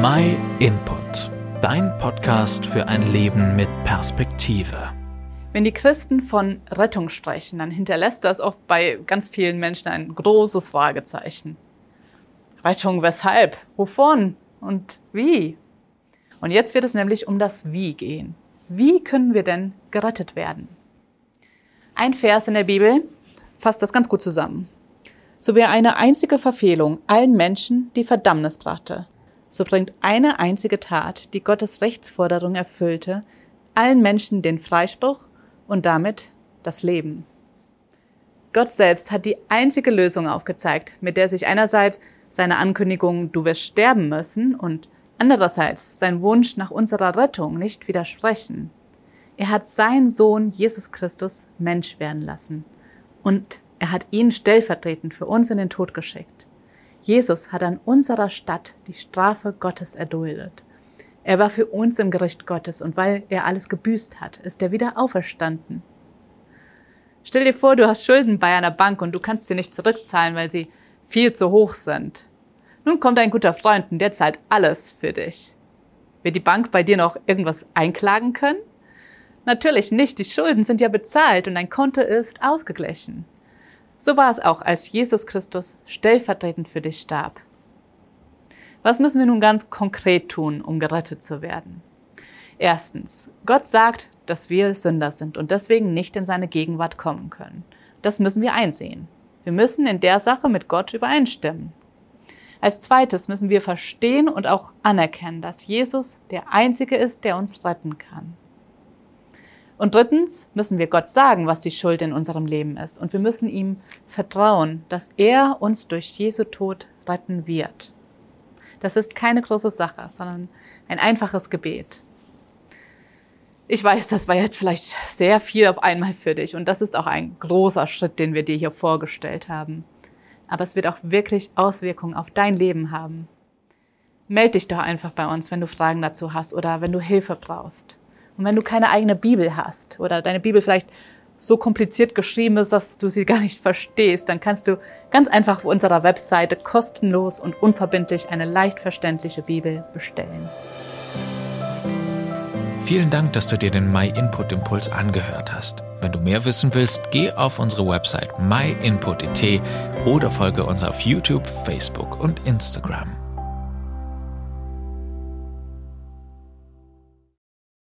My Input, dein Podcast für ein Leben mit Perspektive. Wenn die Christen von Rettung sprechen, dann hinterlässt das oft bei ganz vielen Menschen ein großes Fragezeichen. Rettung weshalb? Wovon? Und wie? Und jetzt wird es nämlich um das Wie gehen. Wie können wir denn gerettet werden? Ein Vers in der Bibel fasst das ganz gut zusammen. So wie eine einzige Verfehlung allen Menschen die Verdammnis brachte, so bringt eine einzige Tat, die Gottes Rechtsforderung erfüllte, allen Menschen den Freispruch und damit das Leben. Gott selbst hat die einzige Lösung aufgezeigt, mit der sich einerseits seine Ankündigung, du wirst sterben müssen, und andererseits sein Wunsch nach unserer Rettung nicht widersprechen. Er hat seinen Sohn Jesus Christus Mensch werden lassen und er hat ihn stellvertretend für uns in den Tod geschickt. Jesus hat an unserer Stadt die Strafe Gottes erduldet. Er war für uns im Gericht Gottes und weil er alles gebüßt hat, ist er wieder auferstanden. Stell dir vor, du hast Schulden bei einer Bank und du kannst sie nicht zurückzahlen, weil sie viel zu hoch sind. Nun kommt ein guter Freund und der zahlt alles für dich. Wird die Bank bei dir noch irgendwas einklagen können? Natürlich nicht, die Schulden sind ja bezahlt und dein Konto ist ausgeglichen. So war es auch, als Jesus Christus stellvertretend für dich starb. Was müssen wir nun ganz konkret tun, um gerettet zu werden? Erstens, Gott sagt, dass wir Sünder sind und deswegen nicht in seine Gegenwart kommen können. Das müssen wir einsehen. Wir müssen in der Sache mit Gott übereinstimmen. Als zweites müssen wir verstehen und auch anerkennen, dass Jesus der Einzige ist, der uns retten kann. Und drittens müssen wir Gott sagen, was die Schuld in unserem Leben ist. Und wir müssen ihm vertrauen, dass er uns durch Jesu Tod retten wird. Das ist keine große Sache, sondern ein einfaches Gebet. Ich weiß, das war jetzt vielleicht sehr viel auf einmal für dich und das ist auch ein großer Schritt, den wir dir hier vorgestellt haben. Aber es wird auch wirklich Auswirkungen auf dein Leben haben. Meld dich doch einfach bei uns, wenn du Fragen dazu hast oder wenn du Hilfe brauchst. Und wenn du keine eigene Bibel hast oder deine Bibel vielleicht so kompliziert geschrieben ist, dass du sie gar nicht verstehst, dann kannst du ganz einfach auf unserer Webseite kostenlos und unverbindlich eine leicht verständliche Bibel bestellen. Vielen Dank, dass du dir den My Input Impuls angehört hast. Wenn du mehr wissen willst, geh auf unsere Website myinput.it oder folge uns auf YouTube, Facebook und Instagram.